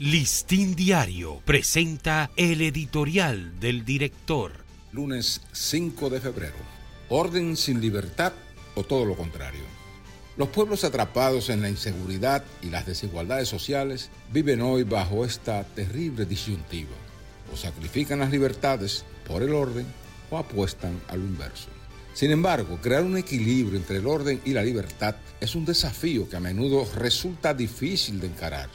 Listín Diario presenta el editorial del director. Lunes 5 de febrero. Orden sin libertad o todo lo contrario. Los pueblos atrapados en la inseguridad y las desigualdades sociales viven hoy bajo esta terrible disyuntiva. O sacrifican las libertades por el orden o apuestan a lo inverso. Sin embargo, crear un equilibrio entre el orden y la libertad es un desafío que a menudo resulta difícil de encarar.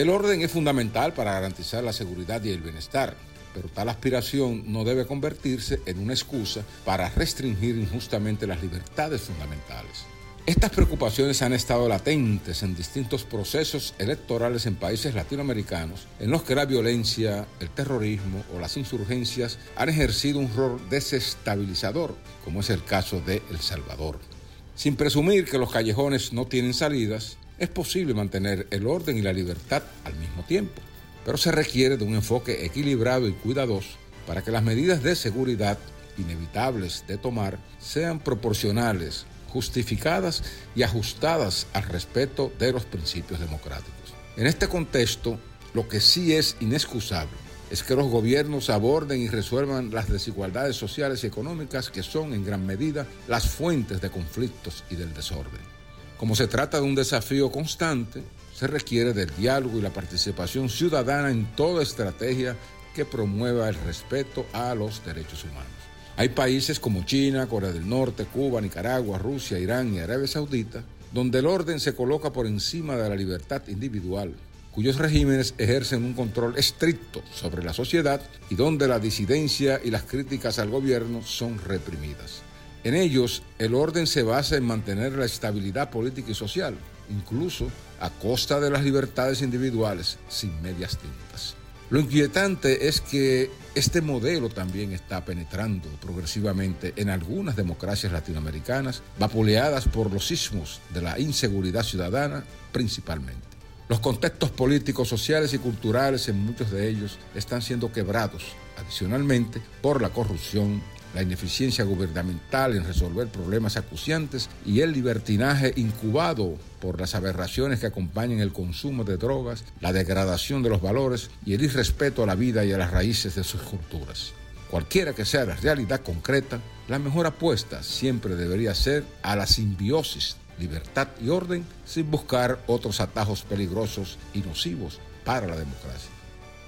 El orden es fundamental para garantizar la seguridad y el bienestar, pero tal aspiración no debe convertirse en una excusa para restringir injustamente las libertades fundamentales. Estas preocupaciones han estado latentes en distintos procesos electorales en países latinoamericanos en los que la violencia, el terrorismo o las insurgencias han ejercido un rol desestabilizador, como es el caso de El Salvador. Sin presumir que los callejones no tienen salidas, es posible mantener el orden y la libertad al mismo tiempo, pero se requiere de un enfoque equilibrado y cuidadoso para que las medidas de seguridad inevitables de tomar sean proporcionales, justificadas y ajustadas al respeto de los principios democráticos. En este contexto, lo que sí es inexcusable es que los gobiernos aborden y resuelvan las desigualdades sociales y económicas que son en gran medida las fuentes de conflictos y del desorden. Como se trata de un desafío constante, se requiere del diálogo y la participación ciudadana en toda estrategia que promueva el respeto a los derechos humanos. Hay países como China, Corea del Norte, Cuba, Nicaragua, Rusia, Irán y Arabia Saudita, donde el orden se coloca por encima de la libertad individual, cuyos regímenes ejercen un control estricto sobre la sociedad y donde la disidencia y las críticas al gobierno son reprimidas. En ellos, el orden se basa en mantener la estabilidad política y social, incluso a costa de las libertades individuales, sin medias tintas. Lo inquietante es que este modelo también está penetrando progresivamente en algunas democracias latinoamericanas, vapuleadas por los sismos de la inseguridad ciudadana principalmente. Los contextos políticos, sociales y culturales en muchos de ellos están siendo quebrados, adicionalmente, por la corrupción, la ineficiencia gubernamental en resolver problemas acuciantes y el libertinaje incubado por las aberraciones que acompañan el consumo de drogas, la degradación de los valores y el irrespeto a la vida y a las raíces de sus culturas. Cualquiera que sea la realidad concreta, la mejor apuesta siempre debería ser a la simbiosis, libertad y orden sin buscar otros atajos peligrosos y nocivos para la democracia.